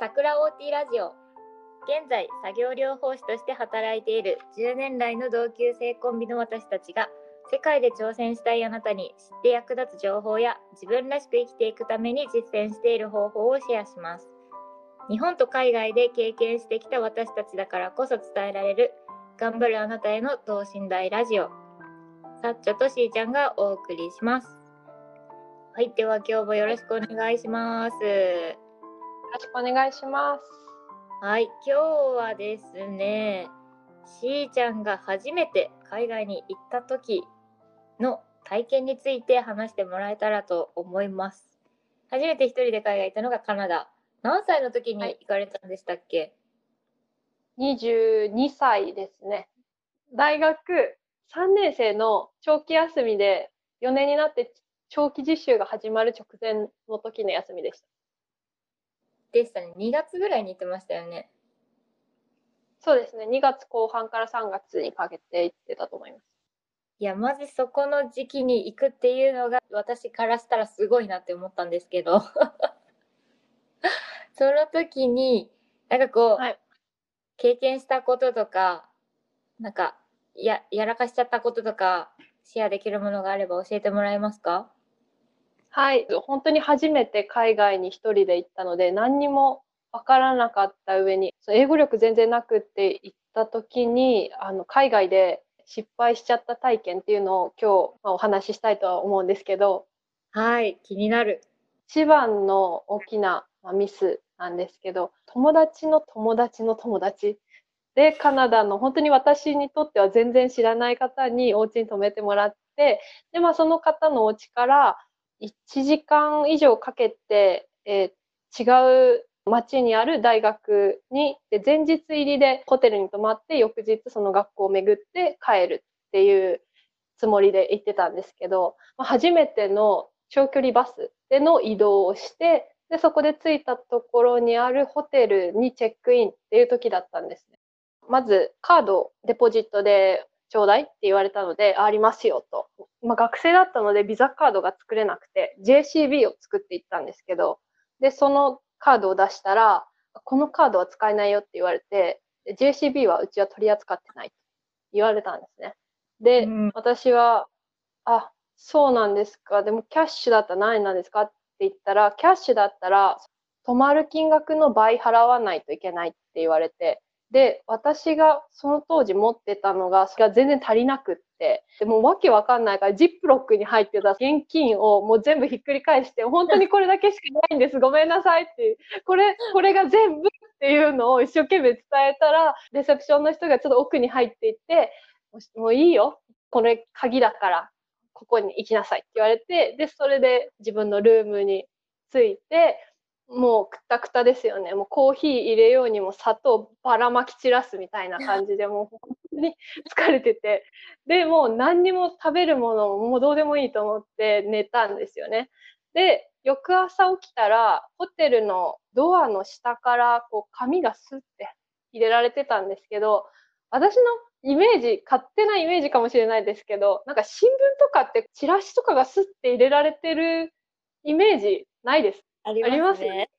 桜 OT ラジオ。現在作業療法士として働いている10年来の同級生コンビの私たちが世界で挑戦したいあなたに知って役立つ情報や自分らしく生きていくために実践している方法をシェアします。日本と海外で経験してきた私たちだからこそ伝えられる頑張るあなたへの等身大ラジオ。さっちょとしーちゃんがお送りします。はいでは今日もよろしくお願いします。ろしくお願いします。はい、今日はですね、しーちゃんが初めて海外に行った時の体験について話してもらえたらと思います。初めて一人で海外行ったのがカナダ。何歳の時に行かれたんでしたっけ、22歳ですね。大学3年生の長期休みで4年になって長期実習が始まる直前の時の休みでした。でしたね。2月ぐらいに行ってましたよね。そうですね。2月後半から3月にかけて行ってたと思います。いや、まずそこの時期に行くっていうのが私からしたらすごいなって思ったんですけど。その時に、なんかこう、はい経験したこととか、なんかや、やらかしちゃったこととか、シェアできるものがあれば教えてもらえますか？はい。本当に初めて海外に一人で行ったので、何にもわからなかった上に、英語力全然なくって行った時に、あの、海外で失敗しちゃった体験っていうのを今日、まあ、お話ししたいとは思うんですけど、はい、気になる。一番の大きなまあミスなんですけど、友達の友達の友達で、カナダの本当に私にとっては全然知らない方にお家に泊めてもらって、で、まあその方のお家から1時間以上かけて、えー違う町にある大学に、で前日入りでホテルに泊まって、翌日その学校を巡って帰るっていうつもりで行ってたんですけど、まあ初めての長距離バスでの移動をして、で、そこで着いたところにあるホテルにチェックインっていう時だったんですね。まず、カード、デポジットでちょうだいって言われたので、あありますよと。まあ、学生だったので、ビザカードが作れなくて、JCB を作っていったんですけど、で、そのカードを出したら、このカードは使えないよって言われて、で JCB はうちは取り扱ってないと言われたんですね。で、うん私は、あ、そうなんですか。でもキャッシュだったら何なんですかって言ったら、キャッシュだったら、泊まる金額の倍払わないといけないって言われて、で、私がその当時持ってたのが、それが全然足りなくって、でもわけわかんないから、ジップロックに入ってた現金をもう全部ひっくり返して、本当にこれだけしかないんです。ごめんなさいって。これ、これが全部っていうのを一生懸命伝えたら、レセプションの人がちょっと奥に入っていって、もうもういいよ。これ鍵だから、ここに行きなさいって言われて、で、それで自分のルームに着いて、もうくたくたですよね。もうコーヒー入れようにも砂糖ばらまき散らすみたいな感じで、もう本当に疲れてて。で、もう何にも食べるものももうどうでもいいと思って寝たんですよね。で、翌朝起きたら、ホテルのドアの下からこう紙がスッて入れられてたんですけど、私のイメージ、勝手なイメージかもしれないですけど、なんか新聞とかってチラシとかがスッて入れられてるイメージないですありますね。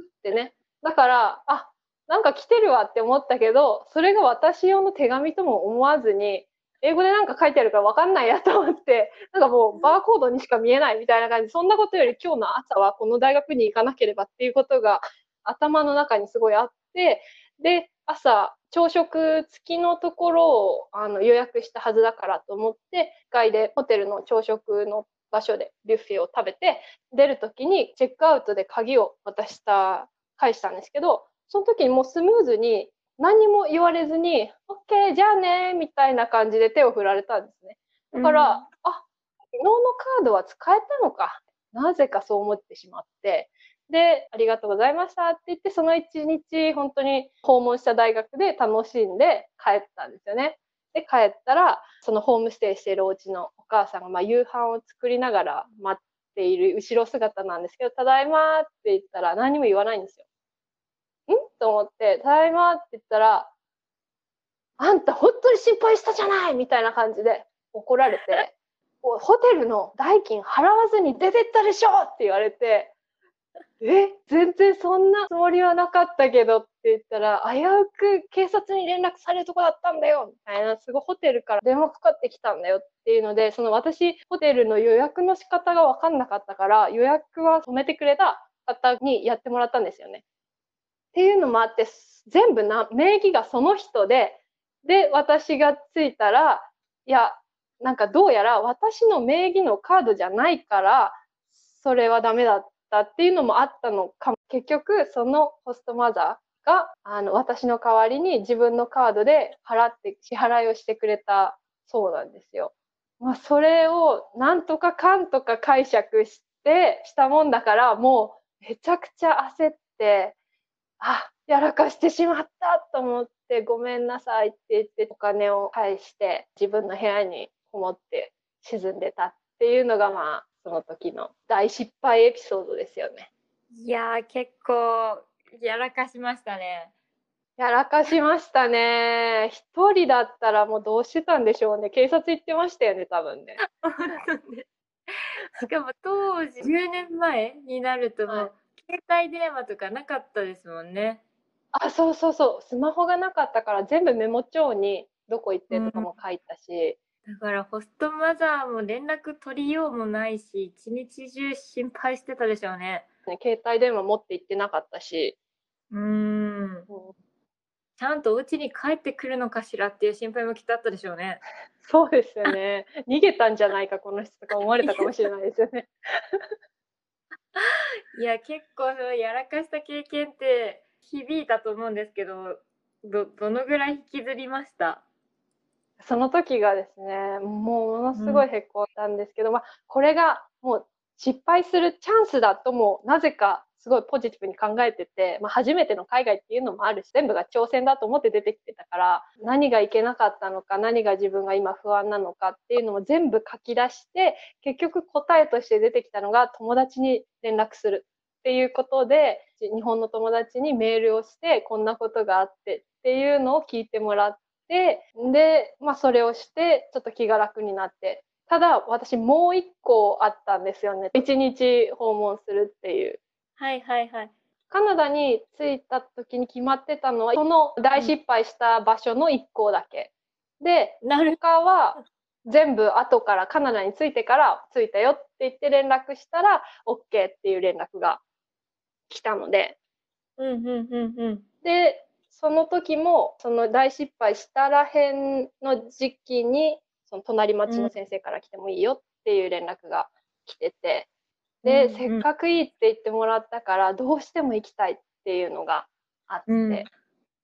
ってね。だから、あ、なんか来てるわって思ったけど、それが私用の手紙とも思わずに、英語でなんか書いてあるからわかんないやと思って、なんかもうバーコードにしか見えないみたいな感じ、そんなことより今日の朝はこの大学に行かなければっていうことが頭の中にすごいあって、で、朝、朝食付きのところをあの予約したはずだからと思って、1階でホテルの朝食の場所でビュッフェを食べて、出るときにチェックアウトで鍵を渡した、返したんですけど、その時にもうスムーズに何も言われずに、OK、じゃあね、みたいな感じで手を振られたんですね。だから、うんあ、昨日のカードは使えたのか。なぜかそう思ってしまって。で、ありがとうございましたって言って、その一日、本当に訪問した大学で楽しんで帰ったんですよね。で、帰ったら、そのホームステイしているお家のお母さんが、まあ、夕飯を作りながら待っている後ろ姿なんですけど、ただいまって言ったら何も言わないんですよ。ん？と思って、ただいまって言ったら、あんた本当に心配したじゃないみたいな感じで怒られて、ホテルの代金払わずに出てったでしょって言われて、え、全然そんなつもりはなかったけどって言ったら、危うく警察に連絡されるとこだったんだよみたいな、すごいホテルから電話かかってきたんだよっていうので、その私、ホテルの予約の仕方がわかんなかったから、予約は止めてくれた方にやってもらったんですよね。っていうのもあって、全部な、名義がその人で、で、私が着いたら、いや、なんかどうやら私の名義のカードじゃないから、それはダメだったっていうのもあったのか結局、そのホストマザーが、あの、私の代わりに自分のカードで払って、支払いをしてくれたそうなんですよ。まあ、それをなんとかかんとか解釈して、したもんだから、もうめちゃくちゃ焦って、あ、やらかしてしまったと思って、ごめんなさいって言ってお金を返して自分の部屋にこもって沈んでたっていうのがまあその時の大失敗エピソードですよね。いや結構やらかしましたね。やらかしましたね。一人だったらもうどうしてたんでしょうね。警察行ってましたよね、多分ね。しかも当時10年前になるともう、はい、携帯電話とかなかったですもんね。あ、そうそうそう。スマホがなかったから全部メモ帳にどこ行ってとかも書いたし、だからホストマザーも連絡取りようもないし、一日中心配してたでしょうね。ね携帯電話持って行ってなかったし。うん。ちゃんとお家に帰ってくるのかしらっていう心配もきっとあったでしょうね。そうですよね。逃げたんじゃないか、この人とか思われたかもしれないですよね。いや、結構そのやらかした経験って響いたと思うんですけど、どどのぐらい引きずりました？その時がですね、もうものすごいへこんだんですけど、うん、まあ、これがもう失敗するチャンスだとも、なぜかすごいポジティブに考えてて、まあ、初めての海外っていうのもあるし、全部が挑戦だと思って出てきてたから、何がいけなかったのか、何が自分が今不安なのかっていうのも全部書き出して、結局答えとして出てきたのが友達に連絡するっていうことで、日本の友達にメールをして、こんなことがあってっていうのを聞いてもらって、で、まあそれをして、ちょっと気が楽になって、ただ私もう一個あったんですよね。一日訪問するっていう。はいはいはい。カナダに着いた時に決まってたのは、その大失敗した場所の一校だけ。で、他は全部後からカナダに着いてから着いたよって言って連絡したら OK っていう連絡が来たので。うんうんうんうん。で、その時も、その大失敗したらへんの時期に、その隣町の先生から来てもいいよっていう連絡が来てて、で、うんうん、せっかくいいって言ってもらったから、どうしても行きたいっていうのがあって、うん、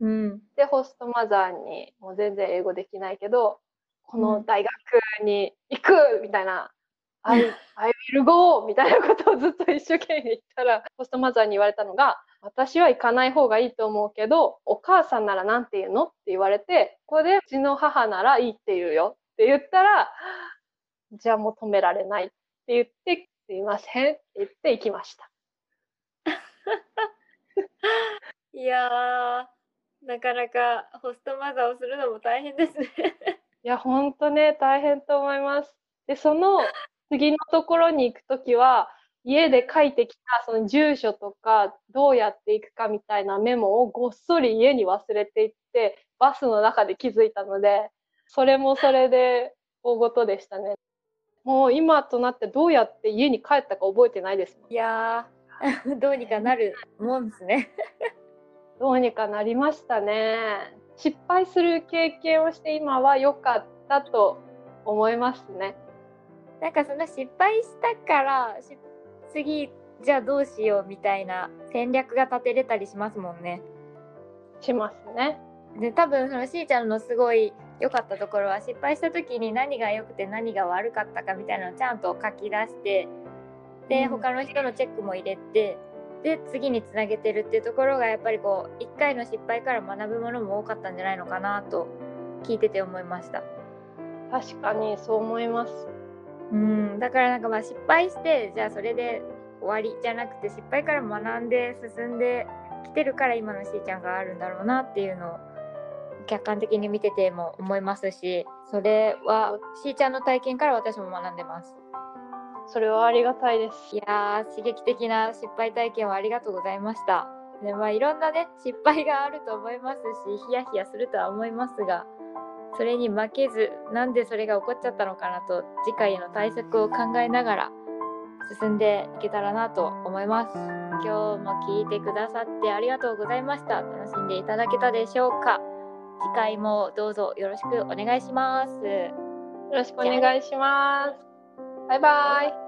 うん、で、ホストマザーに、もう全然英語できないけど、この大学に行くみたいな、I, I will go! みたいなことをずっと一生懸命言ったら、ホストマザーに言われたのが、私は行かない方がいいと思うけど、お母さんなら何て言うの？って言われて、ここでうちの母ならいいって言うよって言ったら、じゃあもう止められないって言って、すいませんって言って行きました。いやー、なかなかホストマザーをするのも大変ですね いや、ほんとね、大変と思います。で、その次のところに行くときは、家で書いてきたその住所とか、どうやって行くかみたいなメモをごっそり家に忘れていって、バスの中で気づいたので、それもそれで大事でしたね。もう今となってどうやって家に帰ったか覚えてないですいやー、どうにかなるもんですね。どうにかなりましたね。失敗する経験をして今は良かったと思いますね。なんかその失敗したから次じゃあどうしようみたいな戦略が立てれたりしますもんね。しますね。で多分そのしーちゃんのすごい良かったところは失敗した時に何が良くて何が悪かったかみたいなのをちゃんと書き出してで、うん、他の人のチェックも入れてで次につなげてるっていうところがやっぱりこう1回の失敗から学ぶものも多かったんじゃないのかなと聞いてて思いました。確かにそう思います。うん、だからなんかまあ失敗してじゃあそれで終わりじゃなくて失敗から学んで進んできてるから今のしーちゃんがあるんだろうなっていうのを客観的に見てても思いますしそれはしーちゃんの体験から私も学んでます。それはありがたいですいやー刺激的な失敗体験をありがとうございましたでまあいろんなね失敗があると思いますしヒヤヒヤするとは思いますがそれに負けずなんでそれが起こっちゃったのかなと次回の対策を考えながら進んでいけたらなと思います。今日も聞いてくださってありがとうございました。楽しんでいただけたでしょうか。次回もどうぞよろしくお願いします。よろしくお願いします。バイバイ